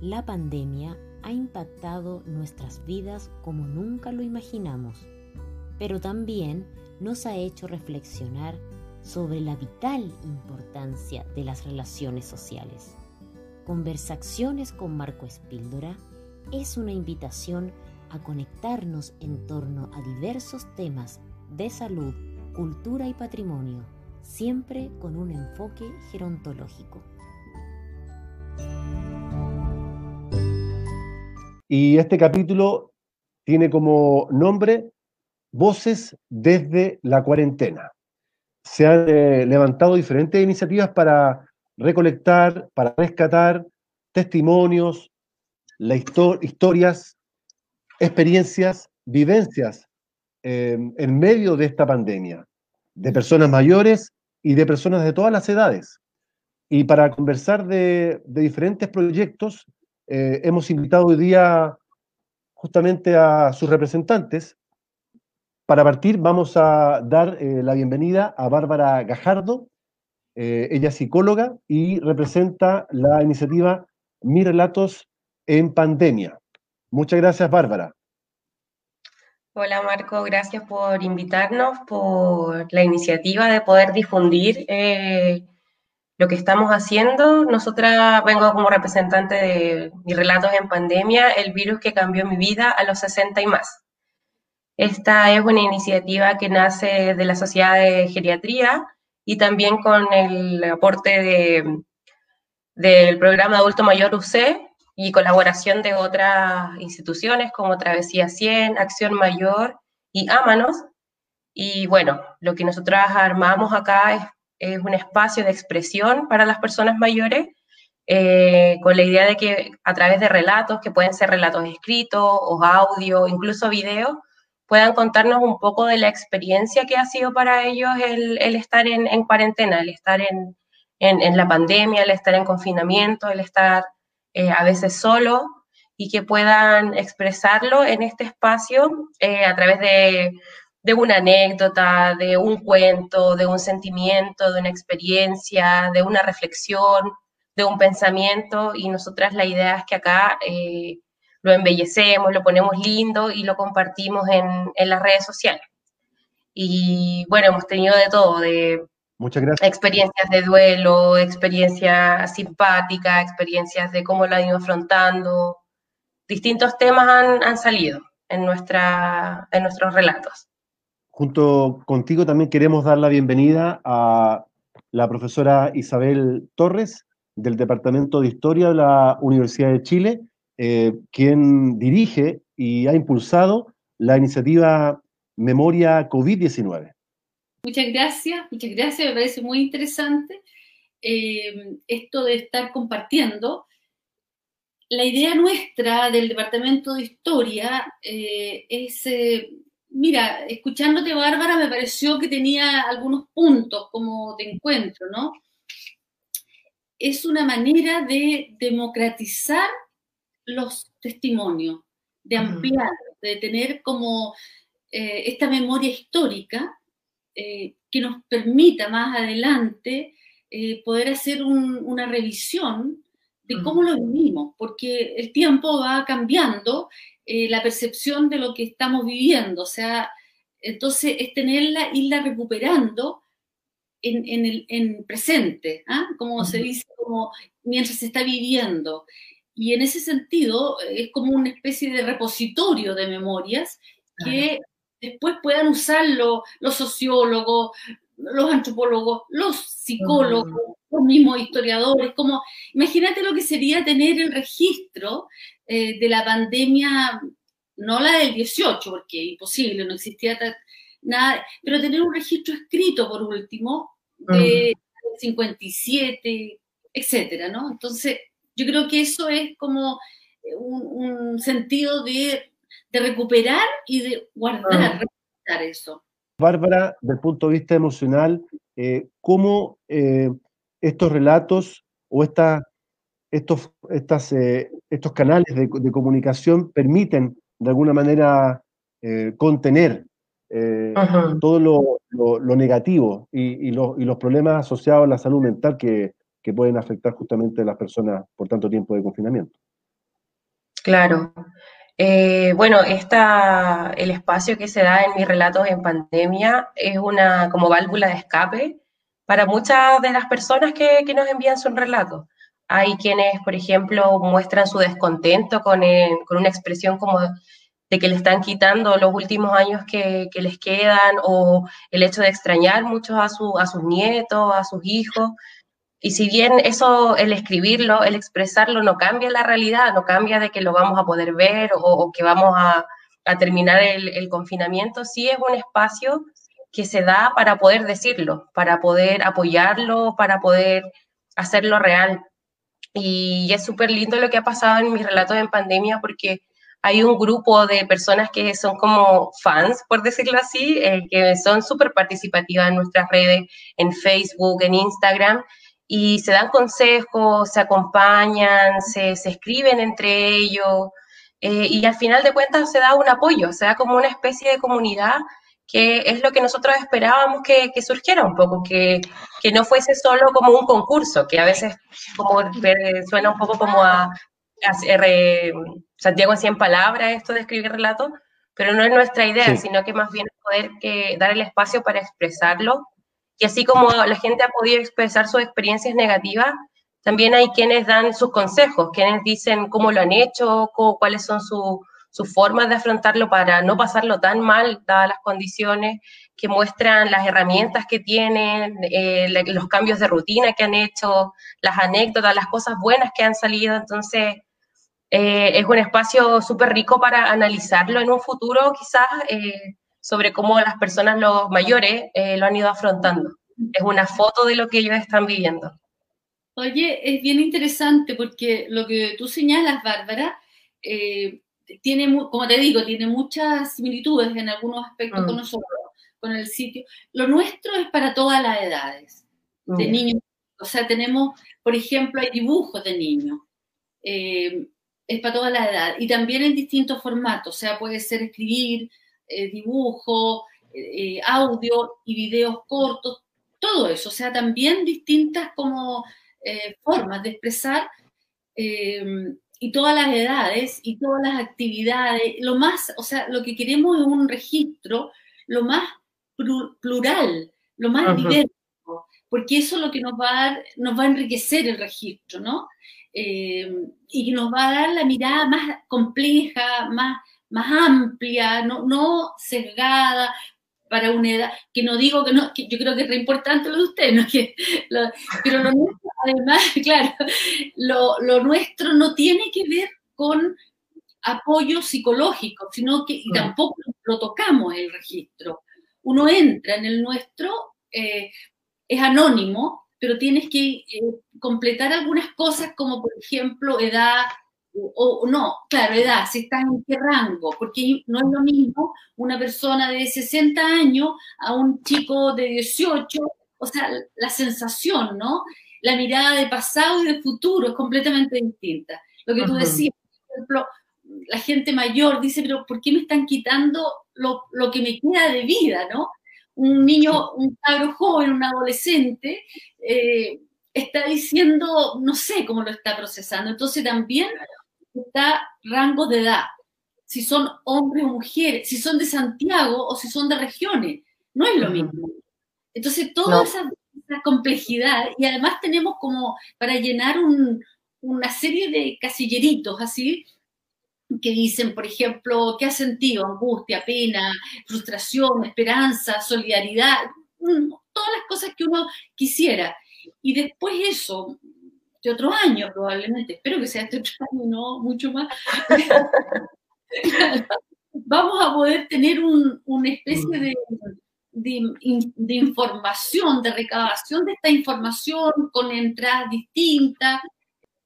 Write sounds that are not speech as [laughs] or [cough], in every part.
la pandemia ha impactado nuestras vidas como nunca lo imaginamos, pero también nos ha hecho reflexionar sobre la vital importancia de las relaciones sociales. Conversaciones con Marco Espíldora es una invitación a conectarnos en torno a diversos temas de salud, cultura y patrimonio, siempre con un enfoque gerontológico. Y este capítulo tiene como nombre Voces desde la cuarentena. Se han eh, levantado diferentes iniciativas para recolectar, para rescatar testimonios, historias, experiencias, vivencias em, en medio de esta pandemia, de personas mayores y de personas de todas las edades. Y para conversar de diferentes proyectos, eh, hemos invitado hoy día justamente a sus representantes. Para partir, vamos a dar eh, la bienvenida a Bárbara Gajardo. Eh, ella es psicóloga y representa la iniciativa Mi Relatos en Pandemia. Muchas gracias, Bárbara. Hola Marco, gracias por invitarnos, por la iniciativa de poder difundir lo que estamos haciendo. Nosotras vengo como representante de mis relatos en pandemia, el virus que cambió mi vida a los 60 y más. Esta es una iniciativa que nace de la Sociedad de Geriatría y también con el aporte de, del programa Adulto Mayor UC y colaboración de otras instituciones como Travesía 100, Acción Mayor y Ámanos. Y bueno, lo que nosotros armamos acá es es un espacio de expresión para las personas mayores, eh, con la idea de que a través de relatos, que pueden ser relatos escritos o audio, incluso video, puedan contarnos un poco de la experiencia que ha sido para ellos el, estar en, cuarentena, el estar en, la pandemia, el estar en confinamiento, el estar eh, a veces solo y que puedan expresarlo en este espacio eh, a través de de una anécdota, de un cuento, de un sentimiento, de una experiencia, de una reflexión, de un pensamiento y nosotras la idea es que acá eh, lo embellecemos, lo ponemos lindo y lo compartimos en, las redes sociales. Y bueno, hemos tenido de todo, de Muchas gracias. experiencias de duelo, experiencias simpáticas, experiencias de cómo lo han ido afrontando. Distintos temas han, han salido en, nuestra, en nuestros relatos. Junto contigo también queremos dar la bienvenida a la profesora Isabel Torres del Departamento de Historia de la Universidad de Chile, eh, quien dirige y ha impulsado la iniciativa Memoria COVID-19. Muchas gracias, muchas gracias, me parece muy interesante eh, esto de estar compartiendo. La idea nuestra del Departamento de Historia eh, es mira, escuchándote, Bárbara, me pareció que tenía algunos puntos como de encuentro, ¿no? Es una manera de democratizar los testimonios, de ampliar, de tener como eh, esta memoria histórica eh, que nos permita más adelante eh, poder hacer una revisión de cómo lo vivimos, porque el tiempo va cambiando eh, la percepción de lo que estamos viviendo. O sea, entonces es tenerla, irla recuperando en, el presente, ¿ah? como se dice, como mientras se está viviendo. Y en ese sentido es como una especie de repositorio de memorias que después puedan usarlo los sociólogos, los antropólogos, los psicólogos, los mismos historiadores, como imagínate lo que sería tener el registro eh, de la pandemia, no la del 18, porque imposible, no existía nada, pero tener un registro escrito por último de 57, etcétera, ¿no? Entonces, yo creo que eso es como un, sentido de, recuperar y de guardar, eso. Bárbara, del punto de vista emocional, eh, ¿cómo eh, estos relatos o esta estos, estas, eh, estos canales de, comunicación permiten de alguna manera contener todo lo, negativo y, los problemas asociados a la salud mental que, pueden afectar justamente a las personas por tanto tiempo de confinamiento. Claro. Eh, bueno, esta, el espacio que se da en mis relatos en pandemia es una como válvula de escape para muchas de las personas que, nos envían sus relatos. Hay quienes, por ejemplo, muestran su descontento con, con una expresión como de que le están quitando los últimos años que, que, les quedan o el hecho de extrañar mucho a, su, a sus nietos, a sus hijos. Y si bien eso, el escribirlo, el expresarlo, no cambia la realidad, no cambia de que lo vamos a poder ver o, que vamos a, a terminar el, el, confinamiento, sí es un espacio que se da para poder decirlo, para poder apoyarlo, para poder hacerlo real. Y es súper lindo lo que ha pasado en mis relatos en pandemia porque hay un grupo de personas que son como fans, por decirlo así, eh, que son súper participativas en nuestras redes, en Facebook, en Instagram, y se dan consejos, se acompañan, se, se escriben entre ellos, eh, y al final de cuentas se da un apoyo, se da como una especie de comunidad que es lo que nosotros esperábamos que, que surgiera un poco, que, que, no fuese solo como un concurso, que a veces como suena un poco como a, Santiago en 100 palabras esto de escribir relatos, pero no es nuestra idea, sí. sino que más bien poder que, dar el espacio para expresarlo. Y así como la gente ha podido expresar sus experiencias negativas, también hay quienes dan sus consejos, quienes dicen cómo lo han hecho, cómo, cuáles son sus sus formas de afrontarlo para no pasarlo tan mal, dadas las condiciones, que muestran las herramientas que tienen, eh, los cambios de rutina que han hecho, las anécdotas, las cosas buenas que han salido. Entonces, eh, es un espacio súper rico para analizarlo en un futuro, quizás, eh, sobre cómo las personas, los mayores, eh, lo han ido afrontando. Es una foto de lo que ellos están viviendo. Oye, es bien interesante porque lo que tú señalas, Bárbara, eh, tiene, como te digo, tiene muchas similitudes en algunos aspectos mm. con nosotros, con el sitio. Lo nuestro es para todas las edades, de mm. niños. O sea, tenemos, por ejemplo, hay dibujos de niños. Eh, es para toda la edad. Y también en distintos formatos. O sea, puede ser escribir, eh, dibujo, eh, audio y videos cortos, todo eso. O sea, también distintas como eh, formas de expresar y todas las edades y todas las actividades, lo más, o sea, lo que queremos es un registro lo más plural, lo más diverso, porque eso es lo que nos va a dar, nos va a enriquecer el registro, ¿no? Eh, y nos va a dar la mirada más compleja, más, más amplia, no, no sesgada para una edad, que no digo que no, que yo creo que es re importante lo de usted, ¿no? [laughs] que, lo, pero lo nuestro, además, [laughs] claro, lo, lo, nuestro no tiene que ver con apoyo psicológico, sino que y tampoco lo tocamos el registro. Uno entra en el nuestro, eh, es anónimo, pero tienes que eh, completar algunas cosas como, por ejemplo, edad, o, no, claro, edad, si estás en qué rango, porque no es lo mismo una persona de 60 años a un chico de 18, o sea, la sensación, ¿no? La mirada de pasado y de futuro es completamente distinta. Lo que tú decías, por ejemplo, la gente mayor dice, pero ¿por qué me están quitando lo, lo que me queda de vida, ¿no? Un niño, un cabro joven, un adolescente, eh, está diciendo, no sé cómo lo está procesando. Entonces también está rango de edad, si son hombres o mujeres, si son de Santiago o si son de regiones, no es lo mismo. Entonces, toda no. esa, esa, complejidad, y además tenemos como para llenar un, una serie de casilleritos así, que dicen, por ejemplo, ¿qué has sentido? Angustia, pena, frustración, esperanza, solidaridad, todas las cosas que uno quisiera. Y después eso, de otro año probablemente, espero que sea este otro año, no mucho más, [laughs] vamos a poder tener un, una especie de, de, de, información, de recabación de esta información con entradas distintas.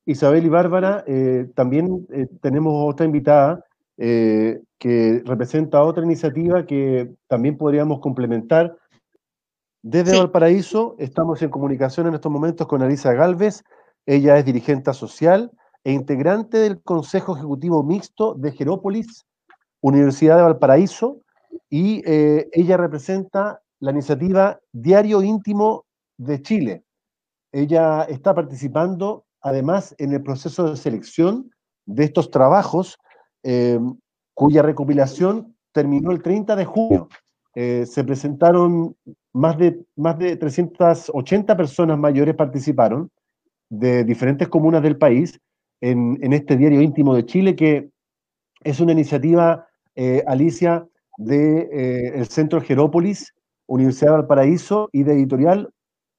Isabel y Bárbara, eh, también eh, tenemos otra invitada eh, que representa otra iniciativa que también podríamos complementar. Desde sí. Valparaíso estamos en comunicación en estos momentos con Alisa Galvez, ella es dirigente social e integrante del Consejo Ejecutivo Mixto de Jerópolis, Universidad de Valparaíso, y eh, ella representa la iniciativa Diario Íntimo de Chile. Ella está participando además en el proceso de selección de estos trabajos, cuya recopilación terminó el 30 de junio. se presentaron más de, más de 380 personas mayores participaron de diferentes comunas del país en, en este diario íntimo de Chile, que es una iniciativa, eh, Alicia, del de, eh, Centro Jerópolis, Universidad de Valparaíso y de Editorial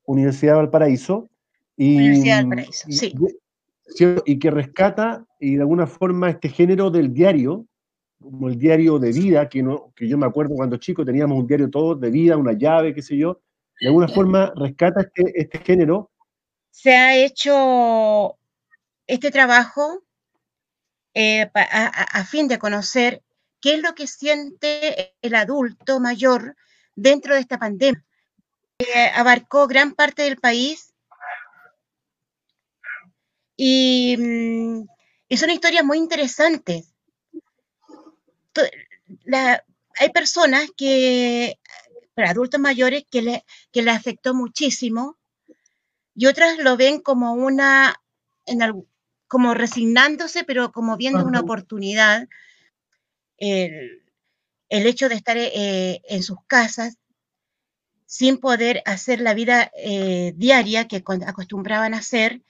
Universidad de Valparaíso. Y, Universidad de Valparaíso, sí. Y, y que rescata y de alguna forma este género del diario, como el diario de vida, que, no, que yo me acuerdo cuando chico teníamos un diario todo de vida, una llave, qué sé yo, de alguna forma rescata este, este género. Se ha hecho este trabajo eh, a, fin de conocer qué es lo que siente el adulto mayor dentro de esta pandemia. Abarcó gran parte del país y, mm, y son historias muy interesantes hay personas que, para adultos mayores, que le, que le afectó muchísimo y otras lo ven como una, en como resignándose, pero como viendo una oportunidad. El, el, hecho de estar eh, en sus casas sin poder hacer la vida eh, diaria que acostumbraban a hacer,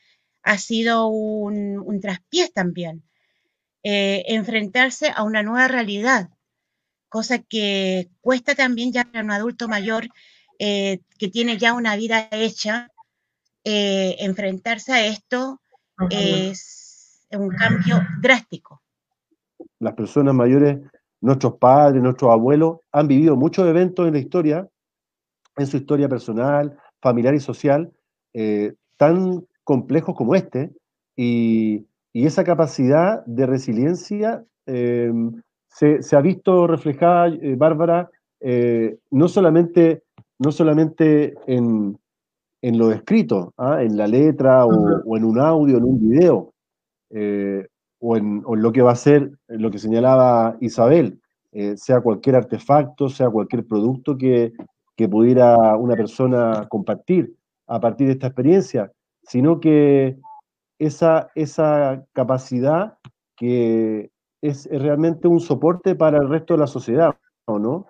ha sido un, un traspiés también. Eh, enfrentarse a una nueva realidad, cosa que cuesta también ya para un adulto mayor eh, que tiene ya una vida hecha, eh, enfrentarse a esto es un cambio drástico. Las personas mayores, nuestros padres, nuestros abuelos, han vivido muchos eventos en la historia, en su historia personal, familiar y social, tan complejos como este, y, y esa capacidad de resiliencia em, se, ha visto reflejada, eh, Bárbara, eh, no solamente, no solamente en, lo escrito, ¿ah? en la letra o, en un audio, en un video, eh, o, en, lo que va a ser lo que señalaba Isabel, sea cualquier artefacto, sea cualquier producto que, que pudiera una persona compartir a partir de esta experiencia, sino que esa, esa capacidad que es, realmente un soporte para el resto de la sociedad, ¿o no?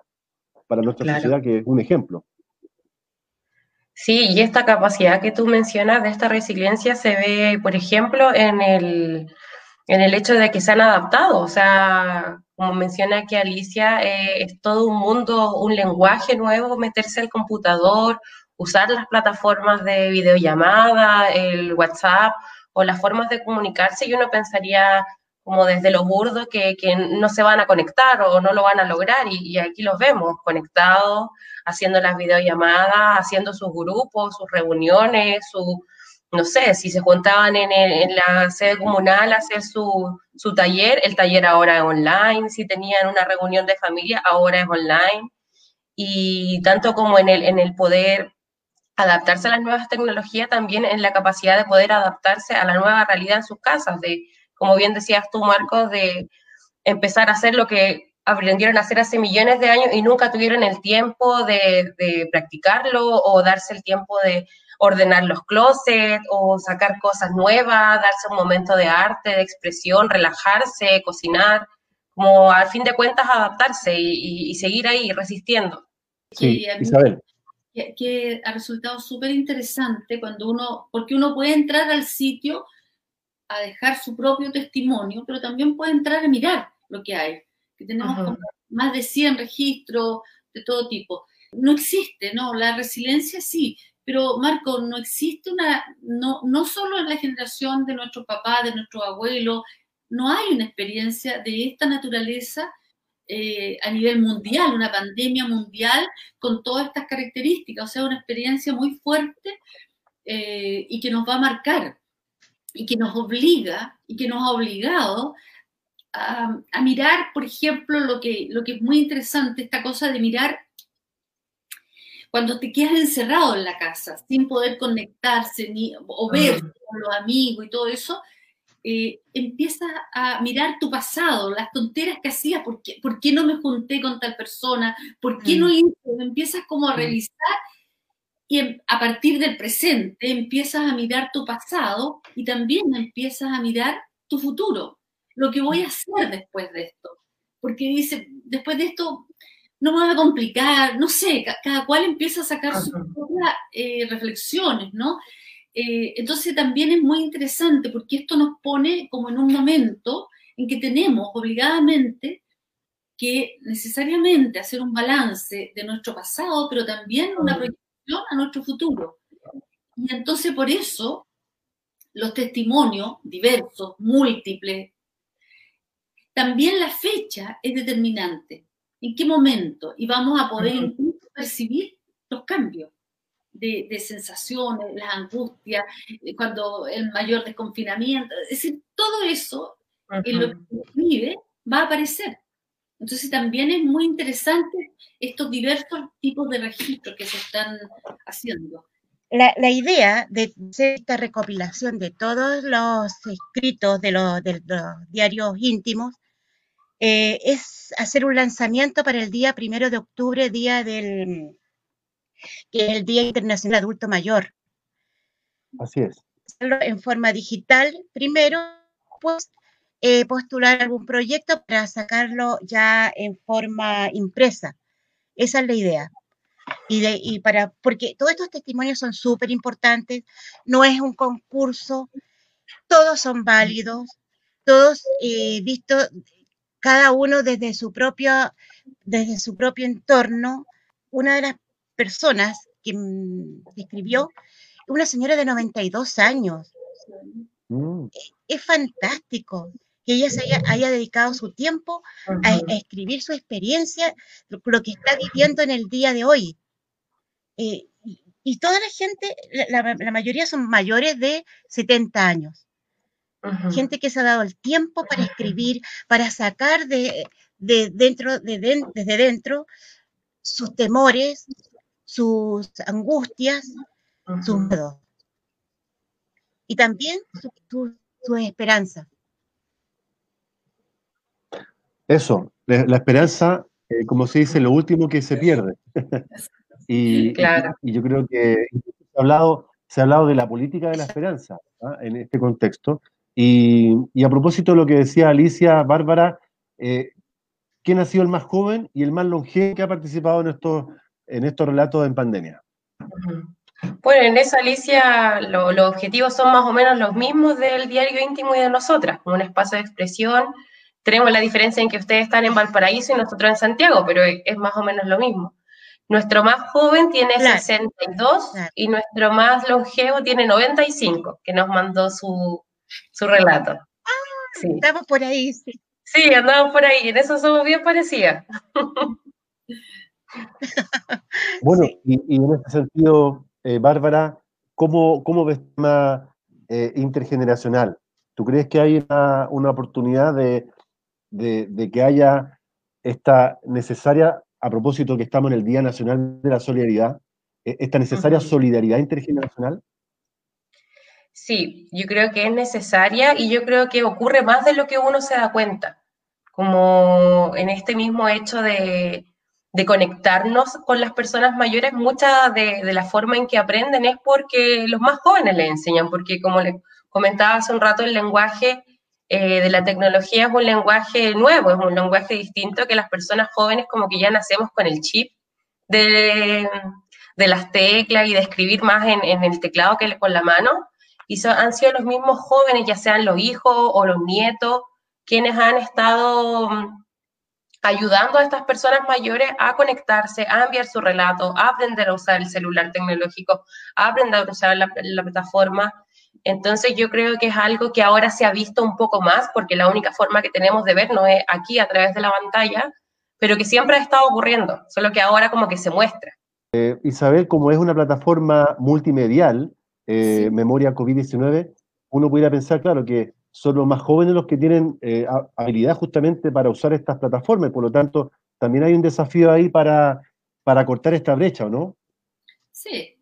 Para nuestra sociedad, que es un ejemplo. Sí, y esta capacidad que tú mencionas de esta resiliencia se ve, por ejemplo, en el, en el hecho de que se han adaptado. O sea, como menciona aquí Alicia, eh, es todo un mundo, un lenguaje nuevo, meterse al computador, usar las plataformas de videollamada, el WhatsApp o las formas de comunicarse y uno pensaría como desde lo burdo que, que no se van a conectar o no lo van a lograr y, aquí los vemos conectados, haciendo las videollamadas, haciendo sus grupos, sus reuniones, su, no sé, si se juntaban en, en la sede comunal a hacer su, su, taller, el taller ahora es online, si tenían una reunión de familia, ahora es online. Y tanto como en el, en el poder adaptarse a las nuevas tecnologías, también en la capacidad de poder adaptarse a la nueva realidad en sus casas, de, como bien decías tú, Marcos, de empezar a hacer lo que aprendieron a hacer hace millones de años y nunca tuvieron el tiempo de, de practicarlo o darse el tiempo de ordenar los closets o sacar cosas nuevas, darse un momento de arte, de expresión, relajarse, cocinar, como al fin de cuentas adaptarse y, y, seguir ahí resistiendo. Sí, Isabel que, ha resultado súper interesante cuando uno, porque uno puede entrar al sitio a dejar su propio testimonio, pero también puede entrar a mirar lo que hay, que tenemos más de 100 registros de todo tipo. No existe, ¿no? La resiliencia sí, pero Marco, no existe una, no, no solo en la generación de nuestro papá, de nuestro abuelo, no hay una experiencia de esta naturaleza eh, a nivel mundial, una pandemia mundial con todas estas características, o sea, una experiencia muy fuerte eh, y que nos va a marcar y que nos obliga y que nos ha obligado a, a, mirar, por ejemplo, lo que, lo que es muy interesante, esta cosa de mirar cuando te quedas encerrado en la casa sin poder conectarse ni, o ver con los amigos y todo eso, eh, empiezas a mirar tu pasado, las tonteras que hacías, ¿por qué, ¿por qué no me junté con tal persona? ¿Por qué no mm. hice? Empiezas como a mm. revisar y a partir del presente empiezas a mirar tu pasado y también empiezas a mirar tu futuro. lo que voy a hacer después de esto. Porque dice, después de esto no me va a complicar, no sé, cada cual empieza a sacar sus propias eh, reflexiones, ¿no? Eh, entonces también es muy interesante porque esto nos pone como en un momento en que tenemos obligadamente que necesariamente hacer un balance de nuestro pasado, pero también una proyección a nuestro futuro. Y entonces por eso los testimonios diversos, múltiples, también la fecha es determinante. ¿En qué momento? Y vamos a poder percibir los cambios de, sensaciones, las angustias, eh, cuando el mayor desconfinamiento. Es decir, todo eso en lo que vive va a aparecer. Entonces también es muy interesante estos diversos tipos de registros que se están haciendo. La, la, idea de hacer esta recopilación de todos los escritos de los, de los diarios íntimos eh, es hacer un lanzamiento para el día primero de octubre, día del que es el Día Internacional Adulto Mayor. Así es. En forma digital primero, pues eh, postular algún proyecto para sacarlo ya en forma impresa. Esa es la idea. Y, de, y para, porque todos estos testimonios son súper importantes, no es un concurso, todos son válidos, todos eh, vistos, cada uno desde su propio, desde su propio entorno. Una de las personas que, mm, escribió, una señora de 92 años. Mm. Es fantástico que ella se haya, dedicado su tiempo a, escribir su experiencia, lo, que está viviendo en el día de hoy. Eh, y, toda la gente, la, mayoría son mayores de 70 años. Gente que se ha dado el tiempo para escribir, para sacar de, dentro, de, desde dentro sus temores, sus angustias, sus miedos. Y también su, su esperanza. Eso, la, esperanza, eh, como se dice, lo último que se pierde. [laughs] y, y, yo creo que se ha, hablado, se ha hablado de la política de la esperanza ¿ah? en este contexto. Y, a propósito de lo que decía Alicia, Bárbara, eh, ¿quién ha sido el más joven y el más longevo que ha participado en estos, en estos relatos en pandemia? Bueno, en esa Alicia los objetivos son más o menos los mismos del diario íntimo y de nosotras, como un espacio de expresión tenemos la diferencia en que ustedes están en Valparaíso y nosotros en Santiago, pero es más o menos lo mismo. Nuestro más joven tiene 62 y nuestro más longevo tiene 95, que nos mandó su, relato. Ah, Estamos por ahí, sí. Sí, andamos por ahí, en eso somos bien parecidas. [laughs] bueno, y, en este sentido, eh, Bárbara, ¿cómo, ¿cómo, ves el tema eh, intergeneracional? ¿Tú crees que hay una oportunidad de, de, que haya esta necesaria, a propósito que estamos en el Día Nacional de la Solidaridad, e, esta necesaria solidaridad intergeneracional? Sí, yo creo que es necesaria y yo creo que ocurre más de lo que uno se da cuenta, como en este mismo hecho de, conectarnos con las personas mayores, mucha de, de, la forma en que aprenden es porque los más jóvenes le enseñan, porque como le comentaba hace un rato, el lenguaje eh, de la tecnología es un lenguaje nuevo, es un lenguaje distinto que las personas jóvenes como que ya nacemos con el chip de, las teclas y de escribir más en, el teclado que con la mano. Y han sido los mismos jóvenes, ya sean los hijos o los nietos, quienes han estado mm, ayudando a estas personas mayores a conectarse, a enviar su relato, a aprender a usar el celular tecnológico, a aprender a usar la plataforma entonces yo creo que es algo que ahora se ha visto un poco más, porque la única forma que tenemos de ver no es aquí a través de la pantalla, pero que siempre ha estado ocurriendo, solo que ahora como que se muestra. Eh, Isabel, como es una plataforma multimedial, eh, Memoria COVID-19, uno pudiera pensar, claro, que son los más jóvenes los que tienen eh, habilidad justamente para usar estas plataformas, por lo tanto, también hay un desafío ahí para, para cortar esta brecha, ¿o no? Sí,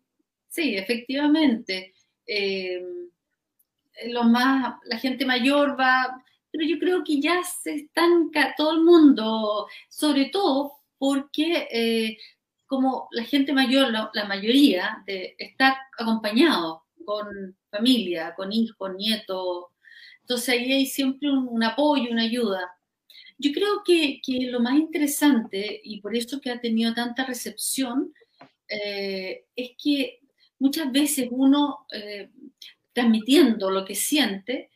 sí, efectivamente. Eh, más, la gente mayor va, pero yo creo que ya se estanca todo el mundo, sobre todo porque eh, como la gente mayor, la, mayoría, está acompañado con familia, con hijos, nietos. Entonces ahí hay siempre un, apoyo, una ayuda. Yo creo que, lo más interesante, y por eso que ha tenido tanta recepción, eh, es que muchas veces uno, eh, transmitiendo lo que siente,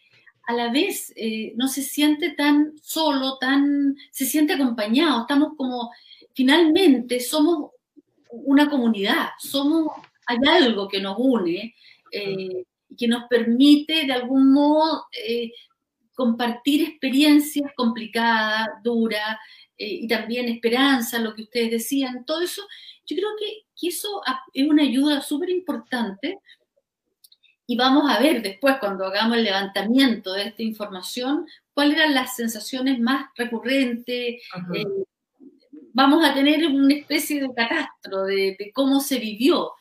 a la vez eh, no se siente tan solo, tan, se siente acompañado, estamos como, finalmente somos una comunidad, somos, hay algo que nos une, eh, que nos permite de algún modo eh, compartir experiencias complicadas, duras, y también esperanza, lo que ustedes decían, todo eso, yo creo que, que eso es una ayuda súper importante y vamos a ver después, cuando hagamos el levantamiento de esta información, cuáles eran las sensaciones más recurrentes. Eh, vamos a tener una especie de catastro de, cómo se vivió.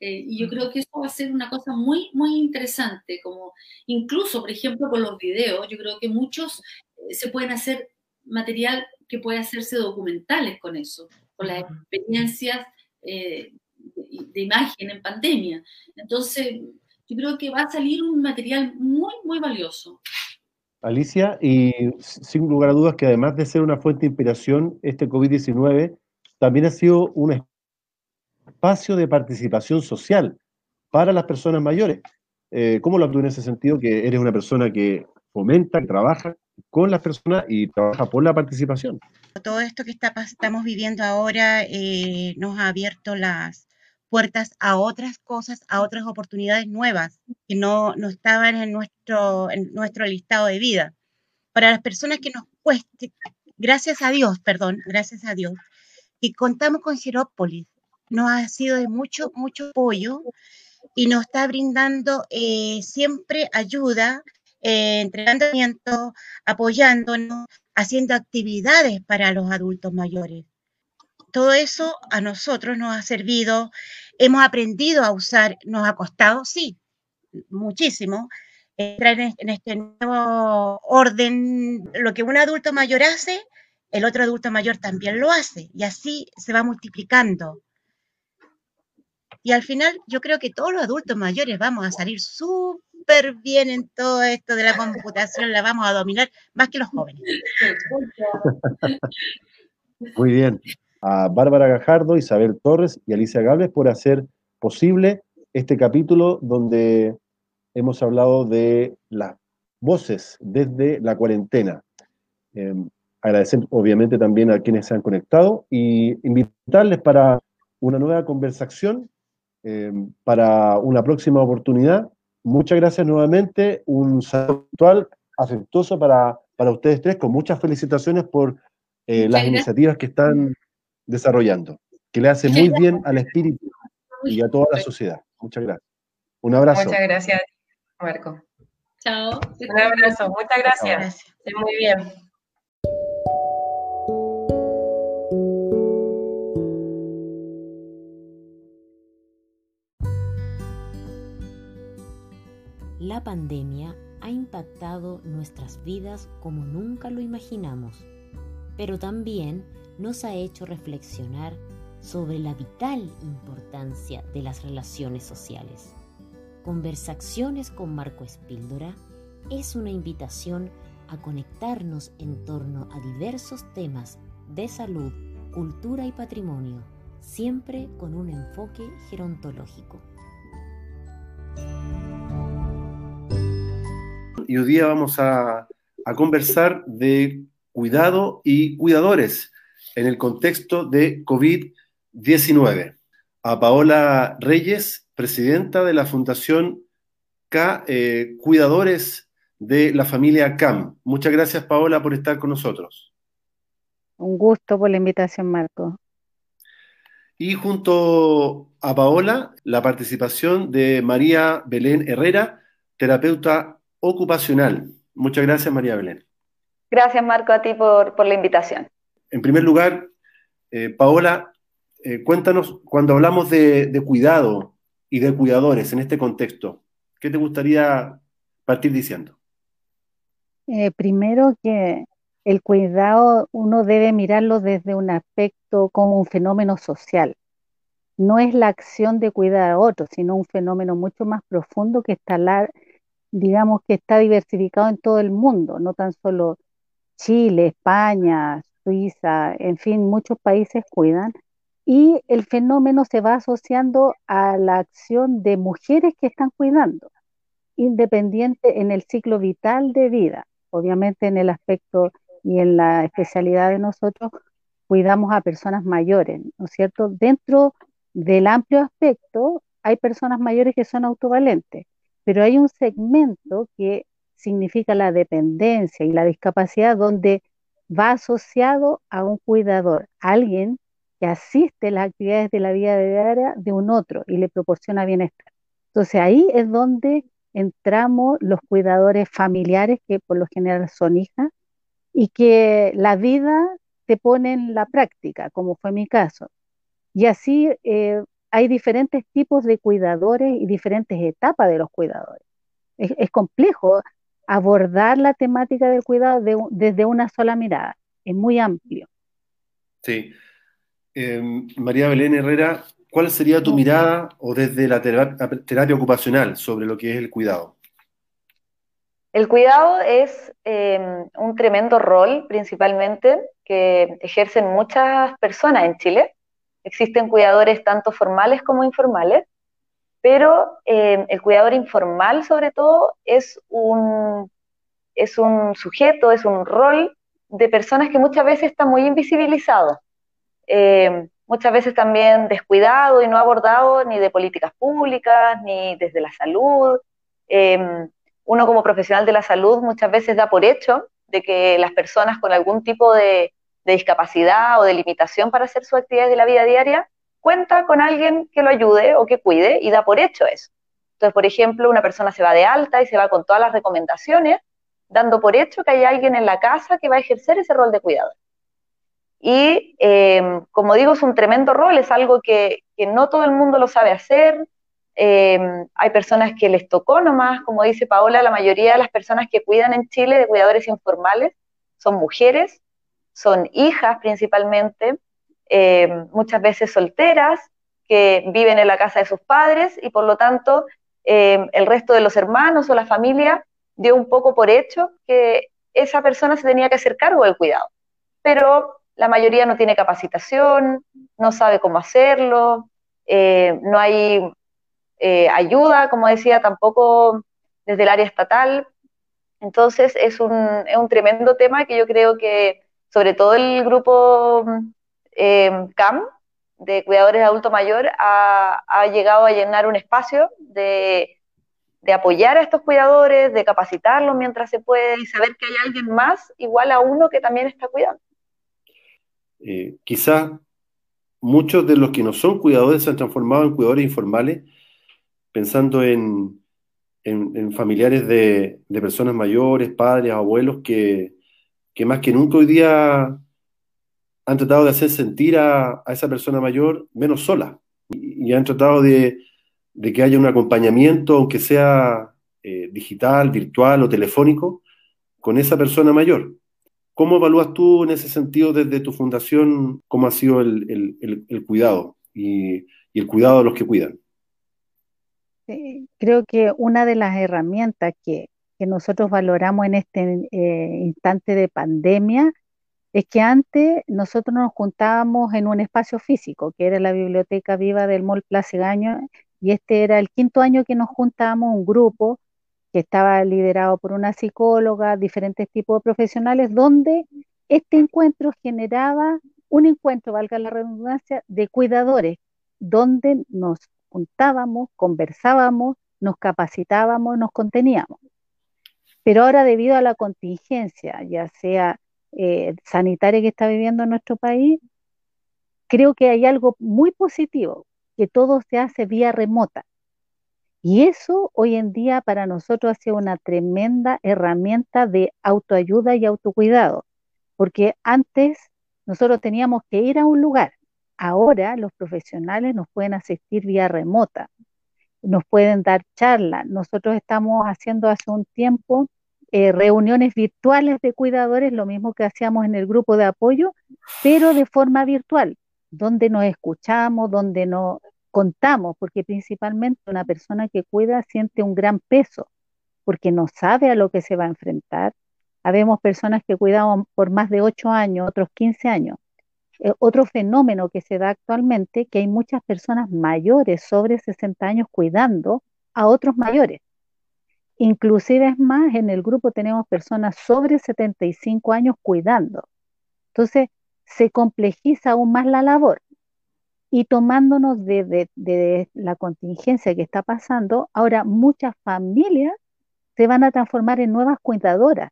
Eh, y yo creo que eso va a ser una cosa muy, muy interesante, como incluso, por ejemplo, con los videos, yo creo que muchos eh, se pueden hacer material que puede hacerse documentales con eso, con las experiencias de, de imagen en pandemia. Entonces, yo creo que va a salir un material muy, muy valioso. Alicia, y sin lugar a dudas que además de ser una fuente de inspiración, este COVID-19 también ha sido un espacio de participación social para las personas mayores. Eh, ¿Cómo lo actúas en ese sentido? Que eres una persona que fomenta, que trabaja con las personas y trabaja por la participación. Todo esto que está, estamos viviendo ahora eh, nos ha abierto las, puertas a otras cosas, a otras oportunidades nuevas que no, no estaban en nuestro, en nuestro listado de vida. Para las personas que nos cueste, gracias a Dios, perdón, gracias a Dios, y contamos con Girópolis, nos ha sido de mucho, mucho apoyo y nos está brindando eh, siempre ayuda, eh, entrenamiento, apoyándonos, haciendo actividades para los adultos mayores todo eso a nosotros nos ha servido, hemos aprendido a usar, nos ha costado, sí, muchísimo, entrar en, este nuevo orden, lo que un adulto mayor hace, el otro adulto mayor también lo hace, y así se va multiplicando. Y al final yo creo que todos los adultos mayores vamos a salir súper bien en todo esto de la computación, la vamos a dominar más que los jóvenes. Muy bien a Bárbara Gajardo, Isabel Torres y Alicia Gables por hacer posible este capítulo donde hemos hablado de las voces desde la cuarentena. Eh, agradecer obviamente también a quienes se han conectado y invitarles para una nueva conversación, em, para una próxima oportunidad. Muchas gracias nuevamente, un saludo virtual afectuoso para, para ustedes tres, con muchas felicitaciones por eh, las iniciativas que están desarrollando, que le hace muy bien al espíritu y a toda la sociedad. Muchas gracias. Un abrazo. Muchas gracias, Marco. Chao. Un abrazo, muchas gracias. muy bien. La pandemia ha impactado nuestras vidas como nunca lo imaginamos, pero también nos ha hecho reflexionar sobre la vital importancia de las relaciones sociales. Conversaciones con Marco Espíldora es una invitación a conectarnos en torno a diversos temas de salud, cultura y patrimonio, siempre con un enfoque gerontológico. Y hoy día vamos a, a conversar de cuidado y cuidadores en el contexto de COVID-19. A Paola Reyes, presidenta de la Fundación K, eh, Cuidadores de la familia CAM. Muchas gracias, Paola, por estar con nosotros. Un gusto por la invitación, Marco. Y junto a Paola, la participación de María Belén Herrera, terapeuta ocupacional. Muchas gracias, María Belén. Gracias, Marco, a ti por, por la invitación. En primer lugar, eh, Paola, eh, cuéntanos, cuando hablamos de, cuidado y de cuidadores en este contexto, ¿qué te gustaría partir diciendo? Eh, primero que el cuidado uno debe mirarlo desde un aspecto como un fenómeno social. No es la acción de cuidar a otros, sino un fenómeno mucho más profundo que está, digamos que está diversificado en todo el mundo, no tan solo Chile, España, Suiza, en fin, muchos países cuidan. Y el fenómeno se va asociando a la acción de mujeres que están cuidando, independiente en el ciclo vital de vida. Obviamente en el aspecto y en la especialidad de nosotros, cuidamos a personas mayores, ¿no es cierto? Dentro del amplio aspecto, hay personas mayores que son autovalentes, pero hay un segmento que significa la dependencia y la discapacidad donde va asociado a un cuidador, alguien que asiste las actividades de la vida diaria de un otro y le proporciona bienestar. Entonces ahí es donde entramos los cuidadores familiares, que por lo general son hijas, y que la vida te pone en la práctica, como fue mi caso. Y así eh, hay diferentes tipos de cuidadores y diferentes etapas de los cuidadores. Es, complejo abordar la temática del cuidado desde una sola mirada, es muy amplio. Sí. Em, María Belén Herrera, ¿cuál sería tu mirada o desde la terapia, ocupacional sobre lo que es el cuidado? El cuidado es em, un tremendo rol, principalmente, que ejercen muchas personas en Chile Existen cuidadores tanto formales como informales, pero eh, el cuidador informal sobre todo es un, es un sujeto, es un rol de personas que muchas veces está muy invisibilizado, eh, muchas veces también descuidado y no abordado ni de políticas públicas, ni desde la salud. Eh, uno como profesional de la salud muchas veces da por hecho de que las personas con algún tipo de, de discapacidad o de limitación para hacer sus actividades de la vida diaria, cuenta con alguien que lo ayude o que cuide y da por hecho eso. Entonces, por ejemplo, una persona se va de alta y se va con todas las recomendaciones, dando por hecho que hay alguien en la casa que va a ejercer ese rol de cuidador. Y em, como digo, es un tremendo rol, es algo que, no todo el mundo lo sabe hacer. Em, hay personas que les tocó nomás, como dice Paola, la mayoría de las personas que cuidan en Chile de cuidadores informales son mujeres son hijas principalmente, eh, muchas veces solteras, que viven en la casa de sus padres y por lo tanto eh, el resto de los hermanos o la familia dio un poco por hecho que esa persona se tenía que hacer cargo del cuidado. Pero la mayoría no tiene capacitación, no sabe cómo hacerlo, eh, no hay ayuda, como decía, tampoco desde el área estatal. Entonces es un, es un tremendo tema que yo creo que sobre todo el grupo eh, CAM de cuidadores de adulto mayor ha, llegado a llenar un espacio de, apoyar a estos cuidadores, de capacitarlos mientras se puede y saber que hay alguien más igual a uno que también está cuidando. Eh, quizá muchos de los que no son cuidadores se han transformado en cuidadores informales, pensando en, familiares de, personas mayores, padres, abuelos que más que nunca hoy día han tratado de hacer sentir a, esa persona mayor menos sola y, han tratado de, que haya un acompañamiento, aunque sea eh, digital, virtual o telefónico, con esa persona mayor. ¿Cómo evalúas tú en ese sentido desde tu fundación cómo ha sido el, cuidado y, el cuidado de los que cuidan? creo que una de las herramientas que, que nosotros valoramos en este eh, instante de pandemia es que antes nosotros nos juntábamos en un espacio físico, que era la biblioteca viva del Mall Placegaño, y este era el quinto año que nos juntábamos un grupo que estaba liderado por una psicóloga, diferentes tipos de profesionales, donde este encuentro generaba un encuentro, valga la redundancia, de cuidadores, donde nos juntábamos, conversábamos, nos capacitábamos, nos conteníamos. Pero ahora debido a la contingencia, ya sea eh, sanitaria que está viviendo nuestro país, creo que hay algo muy positivo, que todo se hace vía remota. Y eso hoy en día para nosotros ha sido una tremenda herramienta de autoayuda y autocuidado, porque antes nosotros teníamos que ir a un lugar, ahora los profesionales nos pueden asistir vía remota nos pueden dar charlas. Nosotros estamos haciendo hace un tiempo eh, reuniones virtuales de cuidadores, lo mismo que hacíamos en el grupo de apoyo, pero de forma virtual, donde nos escuchamos, donde nos contamos, porque principalmente una persona que cuida siente un gran peso, porque no sabe a lo que se va a enfrentar. Habemos personas que cuidamos por más de 8 años, otros 15 años. Eh, otro fenómeno que se da actualmente, que hay muchas personas mayores, sobre 60 años, cuidando a otros mayores. Inclusive es más, en el grupo tenemos personas sobre 75 años cuidando. Entonces, se complejiza aún más la labor. Y tomándonos de, la contingencia que está pasando, ahora muchas familias se van a transformar en nuevas cuidadoras,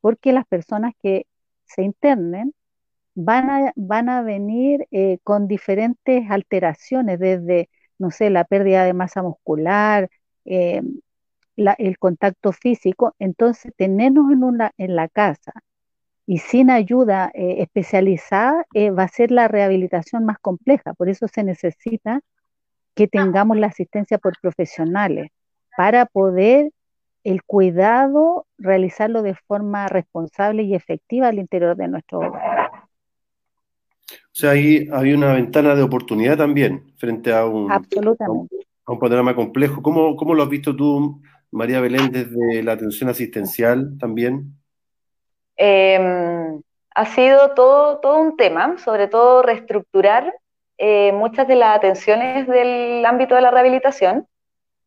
porque las personas que se internen van a, van a venir eh, con diferentes alteraciones, desde, no sé, la pérdida de masa muscular, eh, el contacto físico. Entonces, tenernos en, una, en la casa y sin ayuda eh, especializada eh, va a ser la rehabilitación más compleja. Por eso se necesita que tengamos la asistencia por profesionales para poder el cuidado realizarlo de forma responsable y efectiva al interior de nuestro hogar. O sea, ahí había una ventana de oportunidad también frente a un, Absolutamente. A un, panorama complejo. ¿Cómo, ¿Cómo, lo has visto tú, María Belén, desde la atención asistencial también? Em, ha sido todo, todo un tema, sobre todo reestructurar eh, muchas de las atenciones del ámbito de la rehabilitación.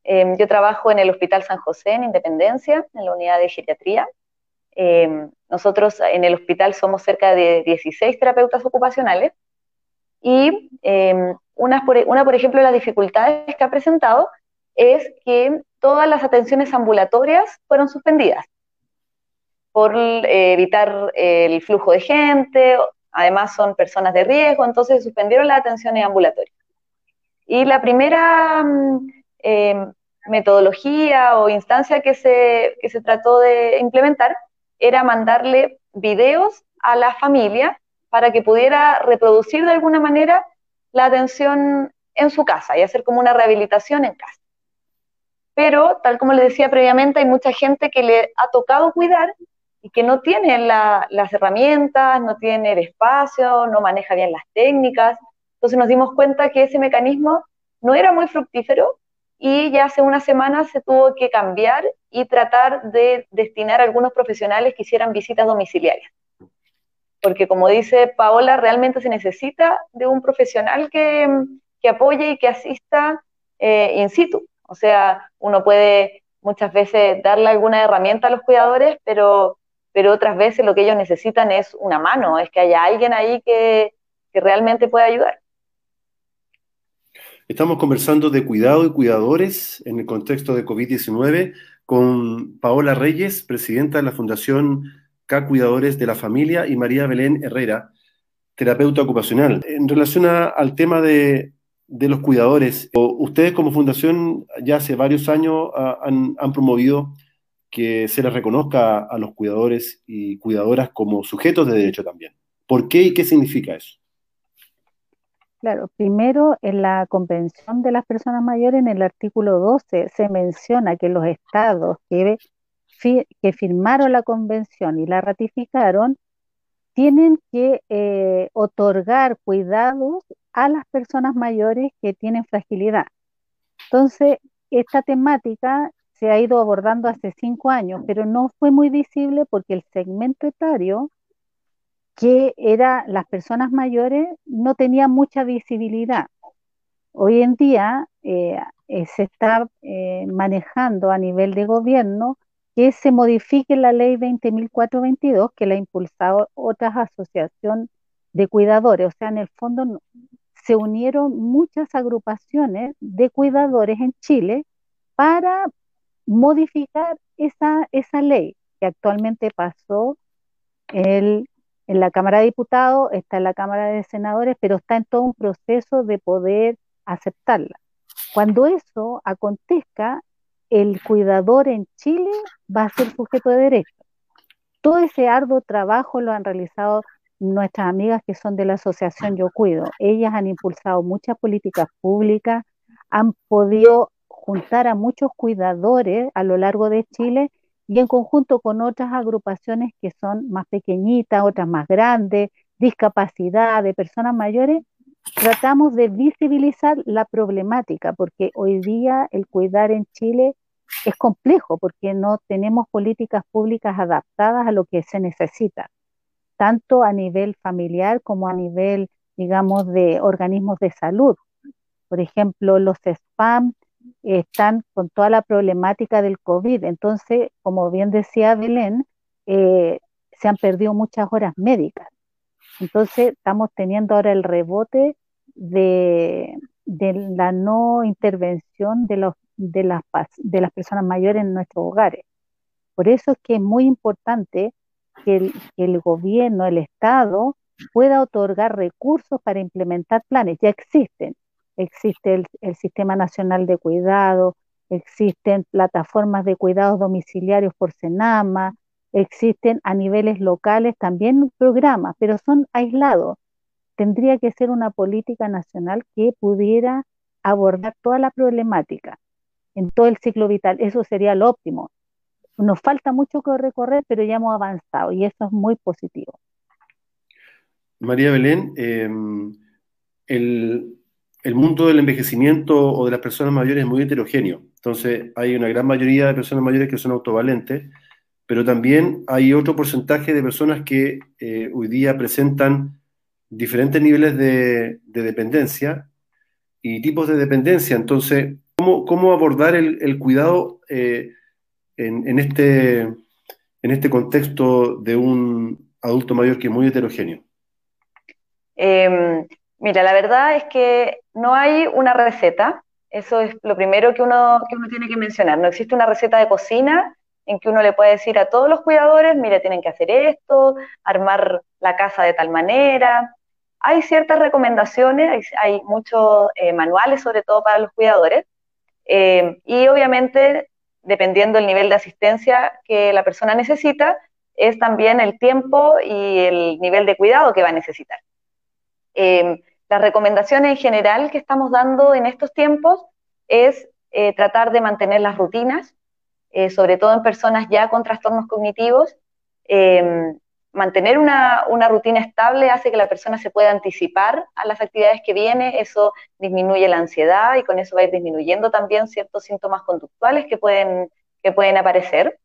Em, yo trabajo en el Hospital San José en Independencia, en la unidad de geriatría. Em, nosotros en el hospital somos cerca de 16 terapeutas ocupacionales y una, por, una, por ejemplo, de las dificultades que ha presentado es que todas las atenciones ambulatorias fueron suspendidas por eh, evitar el flujo de gente, además son personas de riesgo, entonces suspendieron las atenciones ambulatorias. Y la primera mm, em, metodología o instancia que se, que se trató de implementar era mandarle videos a la familia para que pudiera reproducir de alguna manera la atención en su casa y hacer como una rehabilitación en casa. Pero, tal como les decía previamente, hay mucha gente que le ha tocado cuidar y que no tiene las herramientas, no tiene el espacio, no maneja bien las técnicas. Entonces nos dimos cuenta que ese mecanismo no era muy fructífero y ya hace unas semanas se tuvo que cambiar y tratar de destinar a algunos profesionales que hicieran visitas domiciliarias. Porque como dice Paola, realmente se necesita de un profesional que, apoye y que asista eh, in situ. O sea, uno puede muchas veces darle alguna herramienta a los cuidadores, pero pero otras veces lo que ellos necesitan es una mano, es que haya alguien ahí que, realmente pueda ayudar. Estamos conversando de cuidado y cuidadores en el contexto de COVID-19 con Paola Reyes, presidenta de la Fundación K Cuidadores de la Familia, y María Belén Herrera, terapeuta ocupacional. En relación al tema de, los cuidadores, ustedes como fundación ya hace varios años ah, han, han promovido que se les reconozca a los cuidadores y cuidadoras como sujetos de derecho también. ¿Por qué y qué significa eso? Claro, primero en la Convención de las Personas Mayores, en el artículo 12, se menciona que los estados que, que firmaron la convención y la ratificaron tienen que eh, otorgar cuidados a las personas mayores que tienen fragilidad. Entonces, esta temática se ha ido abordando hace cinco años, pero no fue muy visible porque el segmento etario, que era las personas mayores, no tenía mucha visibilidad. Hoy en día eh, eh, se está eh, manejando a nivel de gobierno que se modifique la ley 20.422, que la ha impulsado otras asociaciones de cuidadores. O sea, en el fondo se unieron muchas agrupaciones de cuidadores en Chile para modificar esa, esa ley que actualmente pasó en la Cámara de Diputados, está en la Cámara de Senadores, pero está en todo un proceso de poder aceptarla. Cuando eso acontezca, el cuidador en Chile va a ser sujeto de derecho. Todo ese arduo trabajo lo han realizado nuestras amigas que son de la asociación Yo Cuido. Ellas han impulsado muchas políticas públicas, han podido juntar a muchos cuidadores a lo largo de Chile y en conjunto con otras agrupaciones que son más pequeñitas, otras más grandes, discapacidad de personas mayores, tratamos de visibilizar la problemática, porque hoy día el cuidar en Chile es complejo porque no tenemos políticas públicas adaptadas a lo que se necesita, tanto a nivel familiar como a nivel, digamos, de organismos de salud. Por ejemplo, los spam están con toda la problemática del COVID. Entonces, como bien decía Belén, eh, se han perdido muchas horas médicas. Entonces, estamos teniendo ahora el rebote de, de la no intervención de, los, de, las, de las personas mayores en nuestros hogares. Por eso es que es muy importante que el, gobierno, el Estado, pueda otorgar recursos para implementar planes. Ya existen. Existe el, el Sistema Nacional de Cuidado, existen plataformas de cuidados domiciliarios por Senama, existen a niveles locales también programas, pero son aislados tendría que ser una política nacional que pudiera abordar toda la problemática en todo el ciclo vital. Eso sería lo óptimo. Nos falta mucho que recorrer, pero ya hemos avanzado y eso es muy positivo. María Belén, em, el, mundo del envejecimiento o de las personas mayores es muy heterogéneo. Entonces, hay una gran mayoría de personas mayores que son autovalentes, pero también hay otro porcentaje de personas que eh, hoy día presentan diferentes niveles de, dependencia y tipos de dependencia. Entonces, ¿cómo, cómo abordar el, cuidado eh, en, este, en este contexto de un adulto mayor que es muy heterogéneo? Em, mira, la verdad es que no hay una receta. Eso es lo primero que uno, que uno tiene que mencionar. No existe una receta de cocina en que uno le puede decir a todos los cuidadores, mire, tienen que hacer esto, armar la casa de tal manera. Hay ciertas recomendaciones, hay, muchos eh, manuales, sobre todo para los cuidadores, eh, y obviamente, dependiendo del nivel de asistencia que la persona necesita, es también el tiempo y el nivel de cuidado que va a necesitar. Eh, las recomendaciones en general que estamos dando en estos tiempos es tratar de mantener las rutinas, sobre todo en personas ya con trastornos cognitivos, mantener una, rutina estable hace que la persona se pueda anticipar a las actividades que viene, eso disminuye la ansiedad y con eso va a ir disminuyendo también ciertos síntomas conductuales que pueden, que pueden aparecer.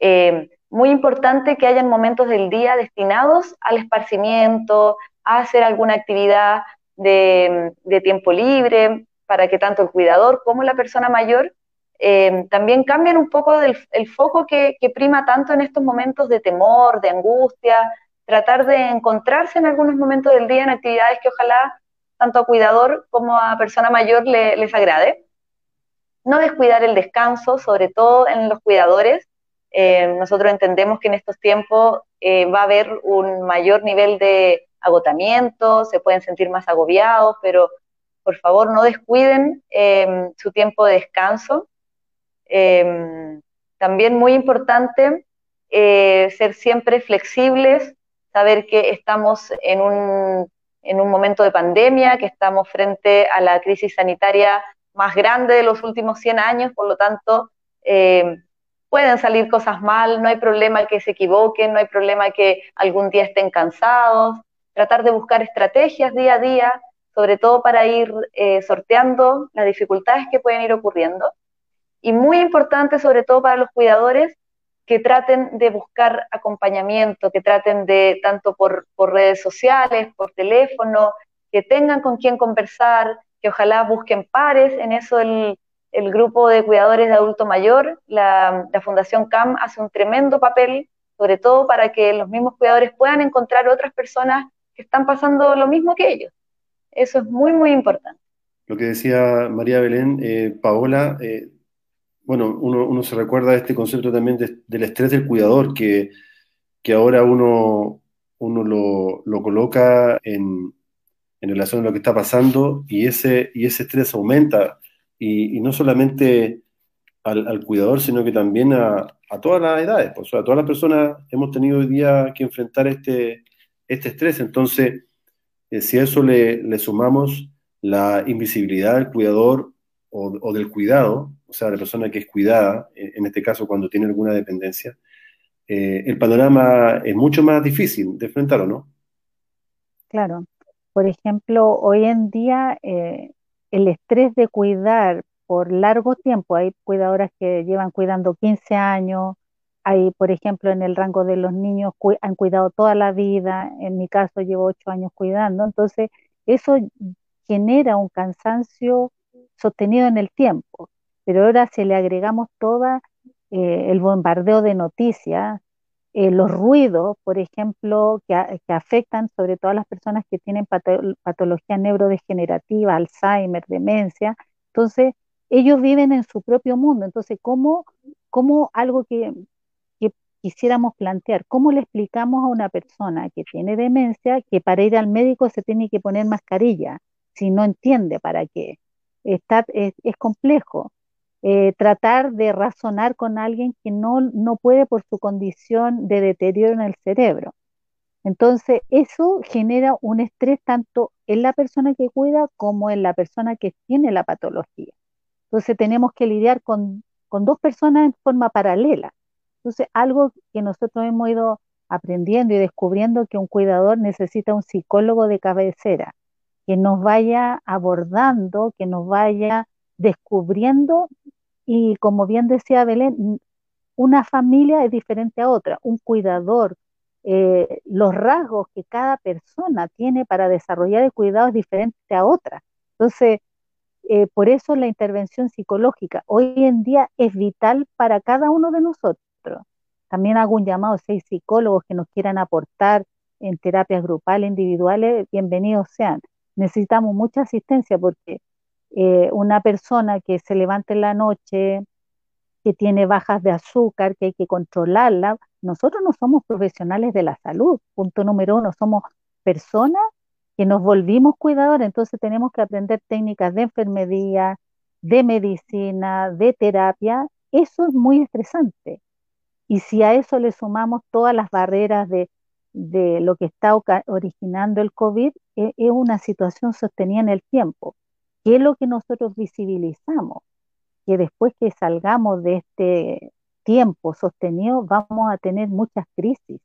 Eh, muy importante que hayan momentos del día destinados al esparcimiento, a hacer alguna actividad de tiempo libre, para que tanto el cuidador como la persona mayor eh, también cambian un poco el foco que, prima tanto en estos momentos de temor, de angustia, tratar de encontrarse en algunos momentos del día en actividades que ojalá tanto a cuidador como a persona mayor les agrade. No descuidar el descanso, sobre todo en los cuidadores. Eh, nosotros entendemos que en estos tiempos eh, va a haber un mayor nivel de agotamiento, se pueden sentir más agobiados, pero por favor no descuiden su tiempo de descanso. Em, también muy importante eh, ser siempre flexibles, saber que estamos en un, en un momento de pandemia, que estamos frente a la crisis sanitaria más grande de los últimos 100 años, por lo tanto, em, pueden salir cosas mal, no hay problema que se equivoquen, no hay problema que algún día estén cansados, tratar de buscar estrategias día a día, sobre todo para ir eh, sorteando las dificultades que pueden ir ocurriendo y muy importante, sobre todo para los cuidadores, que traten de buscar acompañamiento, que traten de, tanto por, redes sociales, por teléfono, que tengan con quién conversar, que ojalá busquen pares. En eso el, grupo de cuidadores de adulto mayor, la, la, Fundación CAM hace un tremendo papel, sobre todo para que los mismos cuidadores puedan encontrar otras personas que están pasando lo mismo que ellos. Eso es muy, muy importante. Lo que decía María Belén, eh, Paola, eh, bueno, uno, se recuerda este concepto también del estrés del cuidador, que, ahora uno, uno lo, coloca en, relación a lo que está pasando y ese, y ese estrés aumenta, y, no solamente al, cuidador, sino que también a, todas las edades, pues, a todas las personas hemos tenido hoy día que enfrentar este, este estrés, entonces, eh, si a eso le, le sumamos la invisibilidad del cuidador o, del cuidado, o sea, la persona que es cuidada, eh, en este caso cuando tiene alguna dependencia, eh, el panorama es mucho más difícil de enfrentar, no? Claro. Por ejemplo, hoy en día eh, el estrés de cuidar por largo tiempo. Hay cuidadoras que llevan cuidando 15 años, hay, por ejemplo, en el rango de los niños han cuidado toda la vida, en mi caso llevo 8 años cuidando, entonces eso genera un cansancio sostenido en el tiempo, pero ahora si le agregamos todo eh, el bombardeo de noticias, eh, los ruidos, por ejemplo, que, afectan sobre todo a las personas que tienen patología neurodegenerativa, Alzheimer, demencia. Entonces, ellos viven en su propio mundo. Entonces, ¿cómo, cómo algo que, que quisiéramos plantear, cómo le explicamos a una persona que tiene demencia que para ir al médico se tiene que poner mascarilla, si no entiende para qué? Está, es complejo. Eh, tratar de razonar con alguien que no, no puede por su condición de deterioro en el cerebro. Entonces, eso genera un estrés tanto en la persona que cuida como en la persona que tiene la patología. Entonces, tenemos que lidiar con, con dos personas en forma paralela. Entonces, algo que nosotros hemos ido aprendiendo y descubriendo que un cuidador necesita un psicólogo de cabecera, que nos vaya abordando, que nos vaya descubriendo y como bien decía Belén, una familia es diferente a otra, un cuidador, eh, los rasgos que cada persona tiene para desarrollar el cuidado es diferente a otra. Entonces, eh, por eso la intervención psicológica hoy en día es vital para cada uno de nosotros. También hago un llamado a seis psicólogos que nos quieran aportar en terapias grupales, individuales, bienvenidos sean. Necesitamos mucha asistencia porque eh, una persona que se levanta en la noche, que tiene bajas de azúcar, que hay que controlarla, nosotros no somos profesionales de la salud, punto número uno, somos personas que nos volvimos cuidadores, entonces tenemos que aprender técnicas de enfermería, de medicina, de terapia, eso es muy estresante. Y si a eso le sumamos todas las barreras de, de lo que está originando el COVID, e, es una situación sostenida en el tiempo. ¿Qué es lo que nosotros visibilizamos? Que después que salgamos de este tiempo sostenido vamos a tener muchas crisis.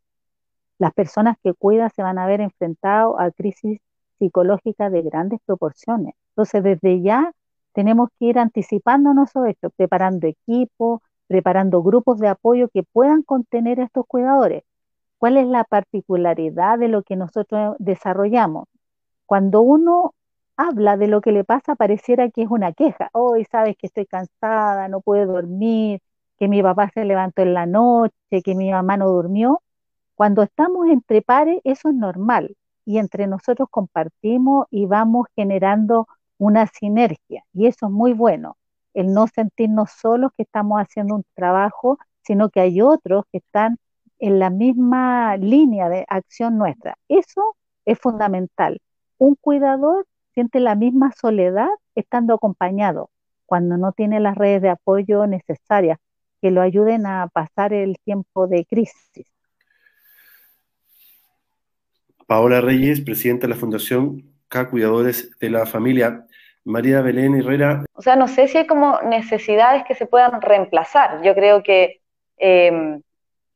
Las personas que cuidan se van a ver enfrentados a crisis psicológicas de grandes proporciones. Entonces, desde ya tenemos que ir anticipándonos a esto, preparando equipos, preparando grupos de apoyo que puedan contener a estos cuidadores. ¿Cuál es la particularidad de lo que nosotros desarrollamos? Cuando uno habla de lo que le pasa, pareciera que es una queja. Hoy sabes que estoy cansada, no puedo dormir, que mi papá se levantó en la noche, que mi mamá no durmió. Cuando estamos entre pares, eso es normal y entre nosotros compartimos y vamos generando una sinergia y eso es muy bueno. El no sentirnos solos que estamos haciendo un trabajo, sino que hay otros que están en la misma línea de acción nuestra. Eso es fundamental. Un cuidador siente la misma soledad estando acompañado cuando no tiene las redes de apoyo necesarias que lo ayuden a pasar el tiempo de crisis. Paola Reyes, presidenta de la Fundación K Cuidadores de la Familia. María Belén Herrera. O sea, no sé si hay como necesidades que se puedan reemplazar. Yo creo que em,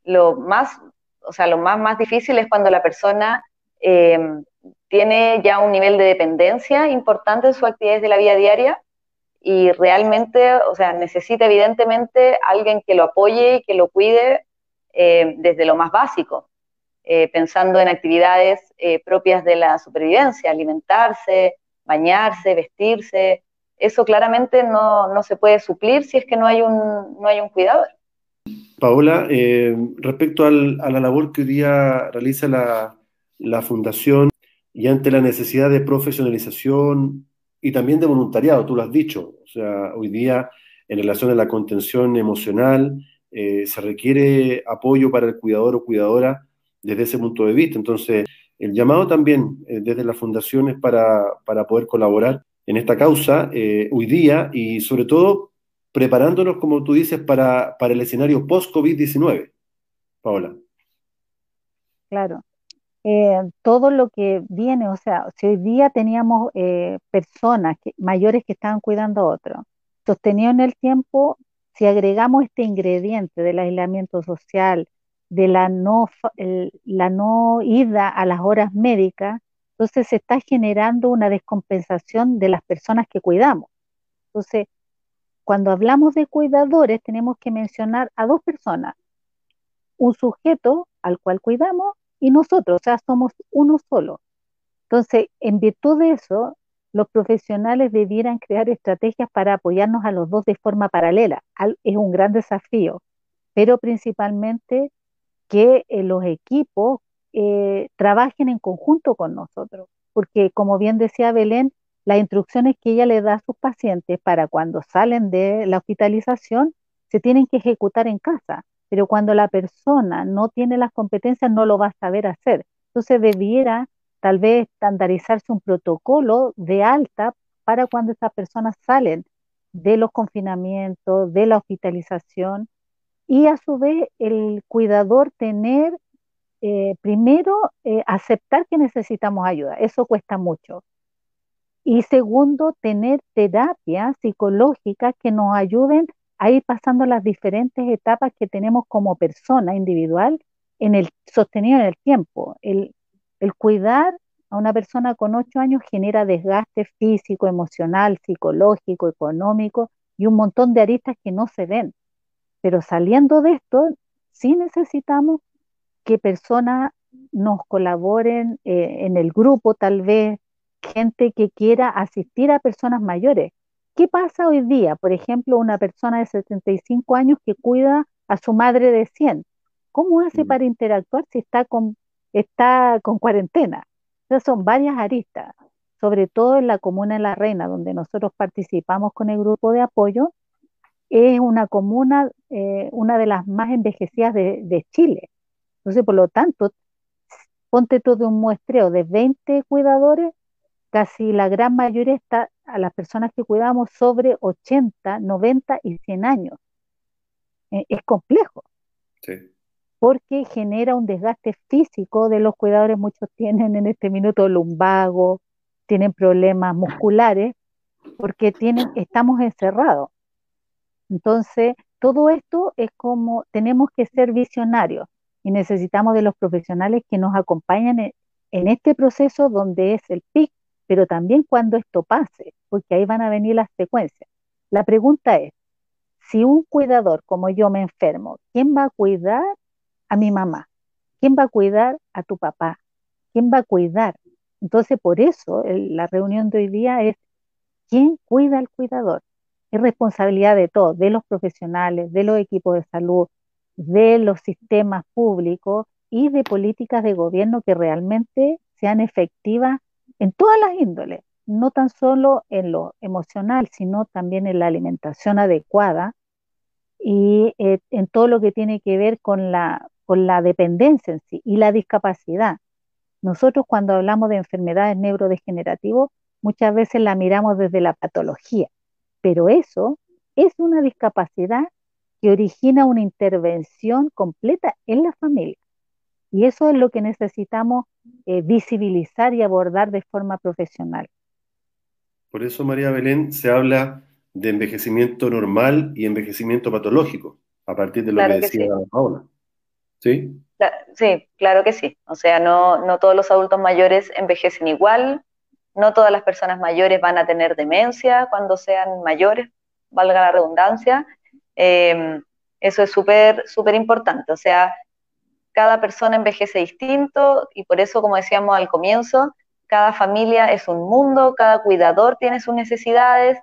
lo más, o sea, lo más, más difícil es cuando la persona em, tiene ya un nivel de dependencia importante en sus actividades de la vida diaria y realmente, o sea, necesita evidentemente alguien que lo apoye y que lo cuide eh, desde lo más básico, eh, pensando en actividades eh, propias de la supervivencia, alimentarse, bañarse, vestirse. Eso claramente no, no, se puede suplir si es que no hay un, no hay un cuidador. Paola, respecto al, a la labor que hoy día realiza la, la Fundación, y ante la necesidad de profesionalización y también de voluntariado, tú lo has dicho, o sea, hoy día en relación a la contención emocional eh, se requiere apoyo para el cuidador o cuidadora desde ese punto de vista. Entonces, el llamado también eh, desde las fundaciones para, para, poder colaborar en esta causa eh, hoy día y sobre todo preparándonos, como tú dices, para, para el escenario post-COVID-19. Paola. Claro, eh, todo lo que viene, o sea, si hoy día teníamos eh, personas mayores que estaban cuidando a otros, sostenido en el tiempo, si agregamos este ingrediente del aislamiento social, de la no, la no ida a las horas médicas, entonces se está generando una descompensación de las personas que cuidamos. Entonces, cuando hablamos de cuidadores tenemos que mencionar a dos personas, un sujeto al cual cuidamos y nosotros, o sea, somos uno solo. Entonces, en virtud de eso, los profesionales debieran crear estrategias para apoyarnos a los dos de forma paralela. Es un gran desafío, pero principalmente que eh, los equipos eh, trabajen en conjunto con nosotros, porque como bien decía Belén, las instrucciones que ella le da a sus pacientes para cuando salen de la hospitalización se tienen que ejecutar en casa, pero cuando la persona no tiene las competencias no lo va a saber hacer. Entonces debiera tal vez estandarizarse un protocolo de alta para cuando estas personas salen de los confinamientos, de la hospitalización, y a su vez el cuidador tener, eh, primero, eh, aceptar que necesitamos ayuda, eso cuesta mucho. Y segundo, tener terapias psicológicas que nos ayuden a ir pasando las diferentes etapas que tenemos como persona individual en el sostenido en el tiempo. El, el cuidar a una persona con ocho años genera desgaste físico, emocional, psicológico, económico y un montón de aristas que no se ven. Pero saliendo de esto, sí necesitamos que personas nos colaboren eh, en el grupo, tal vez gente que quiera asistir a personas mayores. ¿Qué pasa hoy día? Por ejemplo, una persona de 75 años que cuida a su madre de 100. ¿Cómo hace mm. para interactuar si está con está con cuarentena. Entonces son varias aristas, sobre todo en la comuna de La Reina, donde nosotros participamos con el grupo de apoyo, es una comuna, eh, una de las más envejecidas de, Chile. Entonces, por lo tanto, ponte todo un muestreo de 20 cuidadores, casi la gran mayoría está a las personas que cuidamos sobre 80, 90 y 100 años. Eh, es complejo. Sí porque genera un desgaste físico de los cuidadores. Muchos tienen en este minuto lumbago, tienen problemas musculares, porque tienen, estamos encerrados. Entonces, todo esto es como tenemos que ser visionarios y necesitamos de los profesionales que nos acompañen en, en este proceso donde es el pic, pero también cuando esto pase, porque ahí van a venir las secuencias. La pregunta es, si un cuidador como yo me enfermo, ¿quién va a cuidar a mi mamá? ¿Quién va a cuidar a tu papá? ¿Quién va a cuidar? Entonces, por eso la reunión de hoy día es ¿quién cuida al cuidador? Es responsabilidad de todos, de los profesionales, de los equipos de salud, de los sistemas públicos y de políticas de gobierno que realmente sean efectivas en todas las índoles, no tan solo en lo emocional, sino también en la alimentación adecuada y eh, en todo lo que tiene que ver con la con la dependencia en sí y la discapacidad. Nosotros cuando hablamos de enfermedades neurodegenerativas, muchas veces la miramos desde la patología, pero eso es una discapacidad que origina una intervención completa en la familia. Y eso es lo que necesitamos eh, visibilizar y abordar de forma profesional. Por eso, María Belén, se habla de envejecimiento normal y envejecimiento patológico, a partir de lo que, decía Paola. ¿Sí? Sí, claro que sí. O sea, no, no todos los adultos mayores envejecen igual, no todas las personas mayores van a tener demencia cuando sean mayores, valga la redundancia. Em, eso es súper, súper importante. O sea, cada persona envejece distinto y por eso, como decíamos al comienzo, cada familia es un mundo, cada cuidador tiene sus necesidades.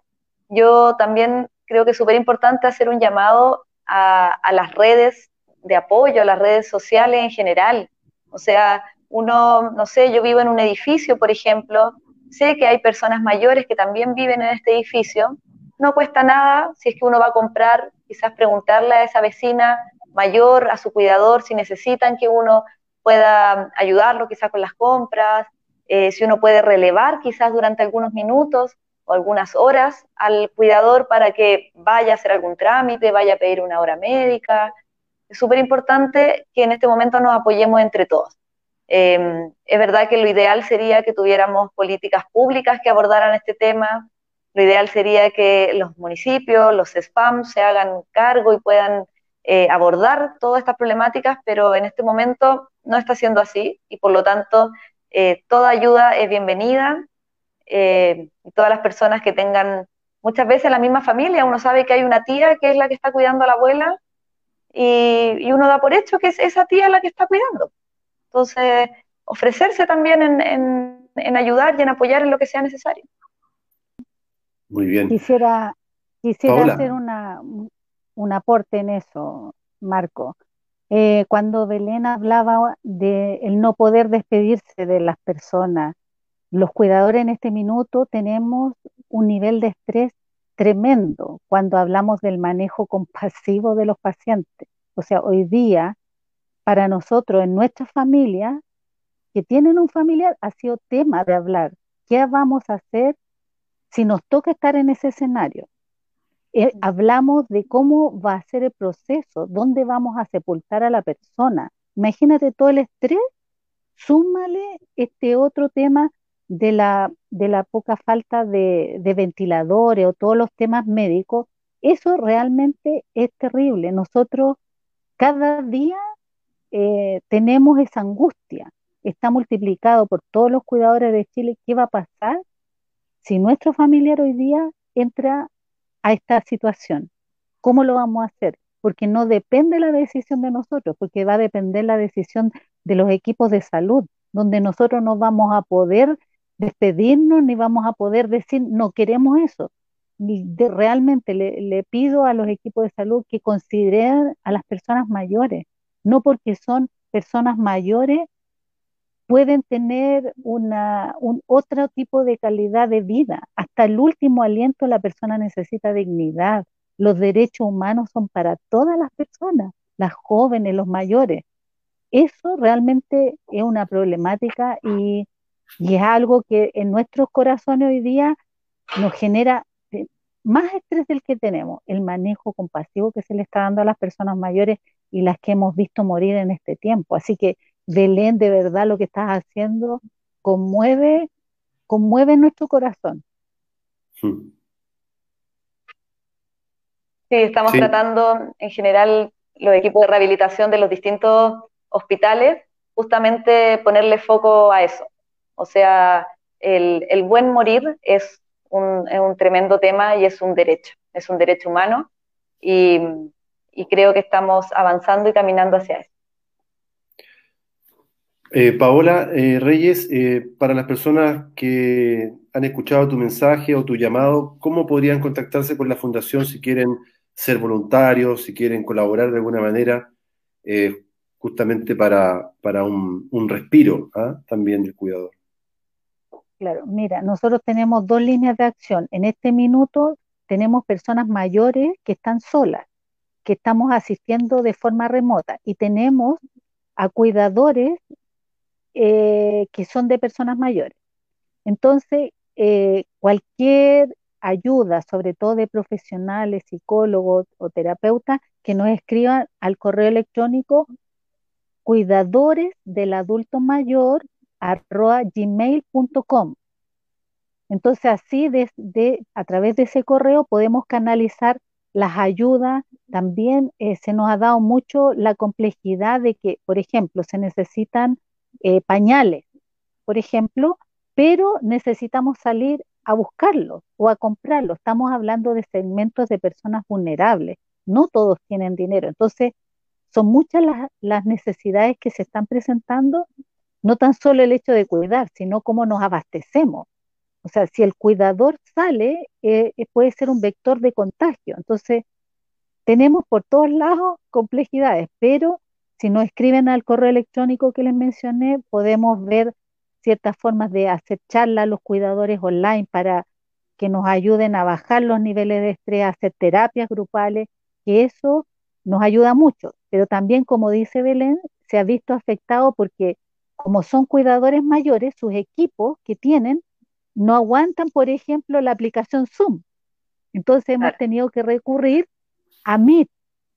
Yo también creo que es súper importante hacer un llamado a, las redes de apoyo a las redes sociales en general. O sea, uno, no sé, yo vivo en un edificio, por ejemplo, sé que hay personas mayores que también viven en este edificio, no cuesta nada si es que uno va a comprar, quizás preguntarle a esa vecina mayor, a su cuidador, si necesitan que uno pueda ayudarlo quizás con las compras, eh, si uno puede relevar quizás durante algunos minutos o algunas horas al cuidador para que vaya a hacer algún trámite, vaya a pedir una hora médica, es súper importante que en este momento nos apoyemos entre todos. Em, es verdad que lo ideal sería que tuviéramos políticas públicas que abordaran este tema, lo ideal sería que los municipios, los SPAM se hagan cargo y puedan eh, abordar todas estas problemáticas, pero en este momento no está siendo así y por lo tanto eh, toda ayuda es bienvenida eh, y todas las personas que tengan muchas veces la misma familia, uno sabe que hay una tía que es la que está cuidando a la abuela y, uno da por hecho que es esa tía la que está cuidando. Entonces, ofrecerse también en, ayudar y en apoyar en lo que sea necesario. Muy bien. Quisiera, quisiera hacer una, un aporte en eso, Marco. Eh, cuando Belén hablaba de el no poder despedirse de las personas, los cuidadores en este minuto tenemos un nivel de estrés tremendo cuando hablamos del manejo [laughs] compasivo de los pacientes. O sea, hoy día, para nosotros, en nuestra familia, que tienen un familiar, ha sido tema de hablar. ¿Qué vamos a hacer si nos toca estar en ese escenario? Eh, hablamos de cómo va a ser el proceso, dónde vamos a sepultar a la persona. Imagínate todo el estrés, súmale este otro tema de la, de la poca falta de, ventiladores o todos los temas médicos, eso realmente es terrible. Nosotros cada día eh, tenemos esa angustia, está multiplicado por todos los cuidadores de Chile. ¿Qué va a pasar si nuestro familiar hoy día entra a esta situación? ¿Cómo lo vamos a hacer? Porque no depende la decisión de nosotros, porque va a depender la decisión de los equipos de salud, donde nosotros no vamos a poder despedirnos ni vamos a poder decir no queremos eso. Realmente le, pido a los equipos de salud que consideren a las personas mayores, no porque son personas mayores pueden tener un otro tipo de calidad de vida. Hasta el último aliento la persona necesita dignidad. Los derechos humanos son para todas las personas, las jóvenes, los mayores. Eso realmente es una problemática y y es algo que en nuestros corazones hoy día nos genera más estrés del que tenemos, el manejo compasivo que se le está dando a las personas mayores y las que hemos visto morir en este tiempo. Así que, Belén, de verdad lo que estás haciendo conmueve, conmueve nuestro corazón. Sí, estamos tratando en general los equipos de rehabilitación de los distintos hospitales, justamente ponerle foco a eso, o sea, el, buen morir es un, tremendo tema y es un derecho, es un derecho humano y, creo que estamos avanzando y caminando hacia eso. Eh, Paola eh, Reyes, eh, para las personas que han escuchado tu mensaje o tu llamado, ¿cómo podrían contactarse con la Fundación si quieren ser voluntarios, si quieren colaborar de alguna manera, justamente para, un, respiro ¿ah? también del cuidador? Claro, mira, nosotros tenemos dos líneas de acción. En este minuto tenemos personas mayores que están solas, que estamos asistiendo de forma remota y tenemos a cuidadores eh, que son de personas mayores. Entonces, eh, cualquier ayuda, sobre todo de profesionales, psicólogos o terapeutas, que nos escriban al correo electrónico cuidadores del adulto mayor gmail.com. Entonces así a través de ese correo podemos canalizar las ayudas. También eh, se nos ha dado mucho la complejidad de que, por ejemplo, se necesitan eh, pañales, por ejemplo, pero necesitamos salir a buscarlos o a comprarlos. Estamos hablando de segmentos de personas vulnerables. No todos tienen dinero. Entonces, son muchas las necesidades que se están presentando no tan solo el hecho de cuidar, sino cómo nos abastecemos. O sea, si el cuidador sale, eh, eh, puede ser un vector de contagio. Entonces, tenemos por todos lados complejidades, pero si nos escriben al correo electrónico que les mencioné, podemos ver ciertas formas de hacer charlas a los cuidadores online para que nos ayuden a bajar los niveles de estrés, hacer terapias grupales, que eso nos ayuda mucho. Pero también, como dice Belén, se ha visto afectado porque como son cuidadores mayores, sus equipos que tienen no aguantan, por ejemplo, la aplicación Zoom. Entonces hemos tenido que recurrir a Meet,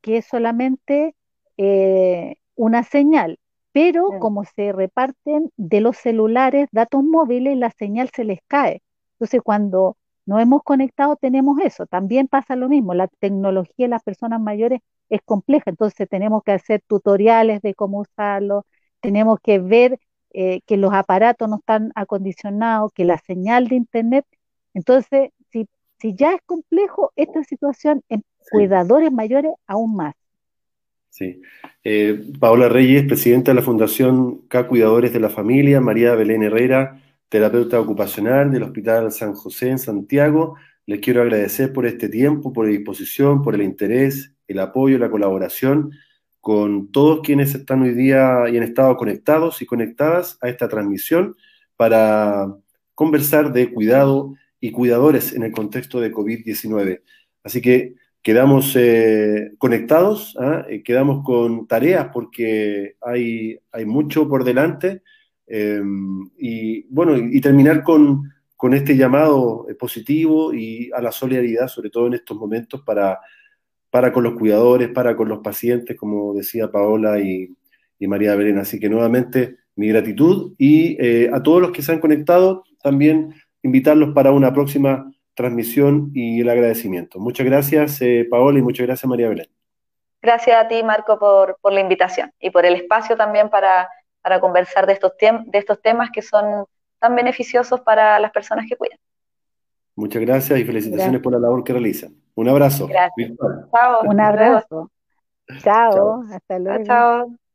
que es solamente eh, una señal, pero como se reparten de los celulares datos móviles, la señal se les cae. Entonces cuando nos hemos conectado tenemos eso. También pasa lo mismo, la tecnología de las personas mayores es compleja, entonces tenemos que hacer tutoriales de cómo usarlo, tenemos que ver eh, que los aparatos no están acondicionados, que la señal de Internet. Entonces, si Si ya es complejo esta situación en cuidadores mayores, aún más. Sí. Eh, Paola Reyes, presidenta de la Fundación K Cuidadores de la Familia, María Belén Herrera, terapeuta ocupacional del Hospital San José en Santiago. Les quiero agradecer por este tiempo, por la disposición, por el interés, el apoyo, la colaboración con todos quienes están hoy día y han estado conectados y conectadas a esta transmisión para conversar de cuidado y cuidadores en el contexto de COVID-19. Así que quedamos eh, conectados, ¿ah? eh, quedamos con tareas porque hay, mucho por delante em, y bueno, y, terminar con, este llamado eh, positivo y a la solidaridad, sobre todo en estos momentos, para, para con los cuidadores, para con los pacientes, como decía Paola y, María Belén. Así que nuevamente mi gratitud y a todos los que se han conectado, también invitarlos para una próxima transmisión y el agradecimiento. Muchas gracias, eh, Paola, y muchas gracias, María Belén. Gracias a ti, Marco, por, la invitación y por el espacio también para, conversar de estos, de estos temas que son tan beneficiosos para las personas que cuidan. Muchas gracias y felicitaciones por la labor que realizan. Un abrazo. Gracias. Chao. Un abrazo. Chao. Hasta luego. Chao.